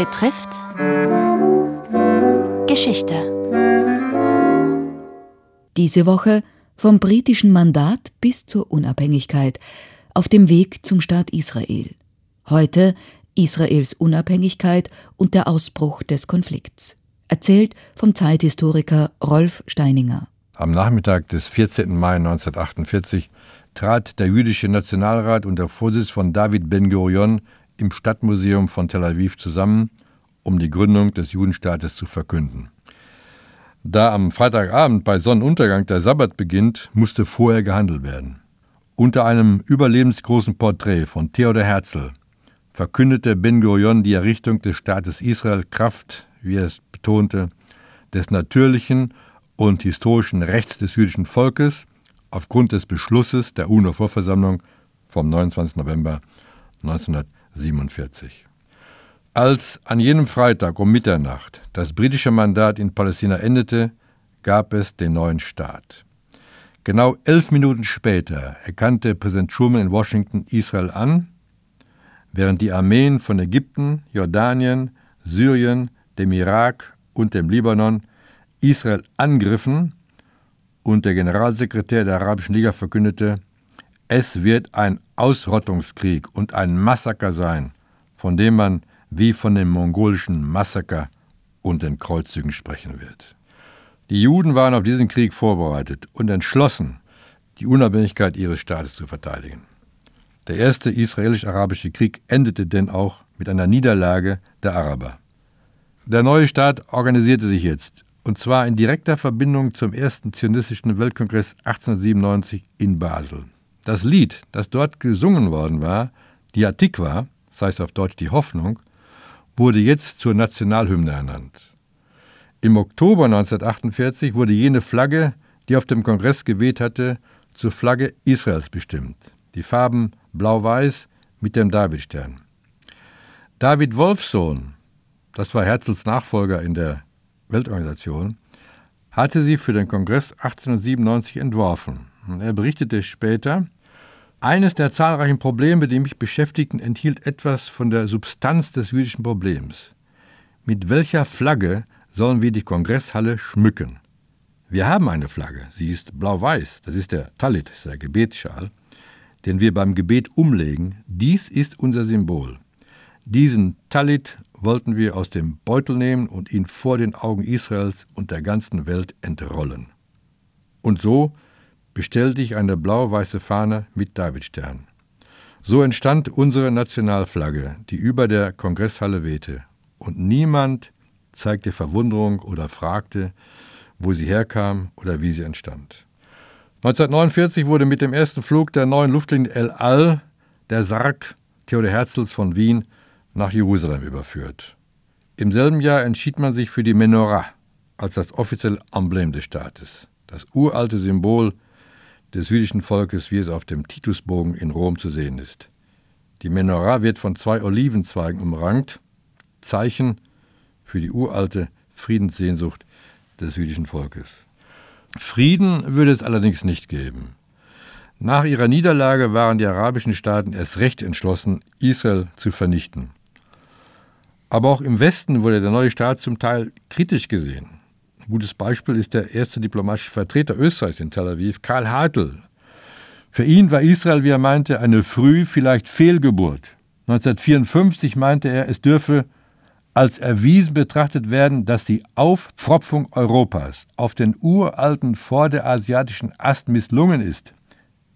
betrifft Geschichte. Diese Woche vom britischen Mandat bis zur Unabhängigkeit auf dem Weg zum Staat Israel. Heute Israels Unabhängigkeit und der Ausbruch des Konflikts. Erzählt vom Zeithistoriker Rolf Steininger. Am Nachmittag des 14. Mai 1948 trat der jüdische Nationalrat unter Vorsitz von David Ben-Gurion im Stadtmuseum von Tel Aviv zusammen, um die Gründung des Judenstaates zu verkünden. Da am Freitagabend bei Sonnenuntergang der Sabbat beginnt, musste vorher gehandelt werden. Unter einem überlebensgroßen Porträt von Theodor Herzl verkündete Ben-Gurion die Errichtung des Staates Israel Kraft, wie er es betonte, des natürlichen und historischen Rechts des jüdischen Volkes aufgrund des Beschlusses der UNO-Vorversammlung vom 29. November 1947. Als an jenem Freitag um Mitternacht das britische Mandat in Palästina endete, gab es den neuen Staat. Genau elf Minuten später erkannte Präsident Truman in Washington Israel an, während die Armeen von Ägypten, Jordanien, Syrien, dem Irak und dem Libanon Israel angriffen und der Generalsekretär der Arabischen Liga verkündete, es wird ein Ausrottungskrieg und ein Massaker sein, von dem man wie von dem mongolischen Massaker und den Kreuzzügen sprechen wird. Die Juden waren auf diesen Krieg vorbereitet und entschlossen, die Unabhängigkeit ihres Staates zu verteidigen. Der erste israelisch-arabische Krieg endete denn auch mit einer Niederlage der Araber. Der neue Staat organisierte sich jetzt und zwar in direkter Verbindung zum ersten zionistischen Weltkongress 1897 in Basel. Das Lied, das dort gesungen worden war, die Atikwa, das heißt auf Deutsch die Hoffnung, wurde jetzt zur Nationalhymne ernannt. Im Oktober 1948 wurde jene Flagge, die auf dem Kongress geweht hatte, zur Flagge Israels bestimmt. Die Farben blau-weiß mit dem Davidstern. David Wolfsohn, das war Herzls Nachfolger in der Weltorganisation, hatte sie für den Kongress 1897 entworfen. Er berichtete später, eines der zahlreichen Probleme, die mich beschäftigten, enthielt etwas von der Substanz des jüdischen Problems. Mit welcher Flagge sollen wir die Kongresshalle schmücken? Wir haben eine Flagge, sie ist blau-weiß, das ist der Talit, ist der Gebetsschal, den wir beim Gebet umlegen. Dies ist unser Symbol. Diesen Talit wollten wir aus dem Beutel nehmen und ihn vor den Augen Israels und der ganzen Welt entrollen. Und so bestellte ich eine blau-weiße Fahne mit Davidstern. So entstand unsere Nationalflagge, die über der Kongresshalle wehte, und niemand zeigte Verwunderung oder fragte, wo sie herkam oder wie sie entstand. 1949 wurde mit dem ersten Flug der neuen Luftlinie El Al der Sarg Theodor Herzls von Wien nach Jerusalem überführt. Im selben Jahr entschied man sich für die Menorah als das offizielle Emblem des Staates, das uralte Symbol des jüdischen Volkes, wie es auf dem Titusbogen in Rom zu sehen ist. Die Menorah wird von zwei Olivenzweigen umrankt, Zeichen für die uralte Friedenssehnsucht des jüdischen Volkes. Frieden würde es allerdings nicht geben. Nach ihrer Niederlage waren die arabischen Staaten erst recht entschlossen, Israel zu vernichten. Aber auch im Westen wurde der neue Staat zum Teil kritisch gesehen. Ein gutes Beispiel ist der erste diplomatische Vertreter Österreichs in Tel Aviv, Karl Hartl. Für ihn war Israel, wie er meinte, eine früh, vielleicht Fehlgeburt. 1954 meinte er, es dürfe als erwiesen betrachtet werden, dass die Aufpfropfung Europas auf den uralten vorderasiatischen Ast misslungen ist.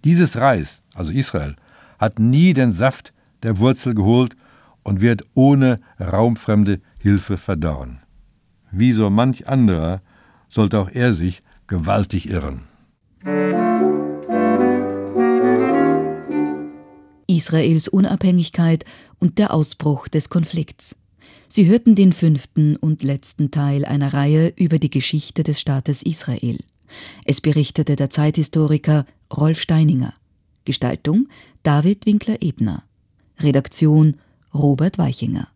Dieses Reis, also Israel, hat nie den Saft der Wurzel geholt und wird ohne raumfremde Hilfe verdorren. Wie so manch anderer sollte auch er sich gewaltig irren. Israels Unabhängigkeit und der Ausbruch des Konflikts. Sie hörten den fünften und letzten Teil einer Reihe über die Geschichte des Staates Israel. Es berichtete der Zeithistoriker Rolf Steininger. Gestaltung David Winkler-Ebner. Redaktion Robert Weichinger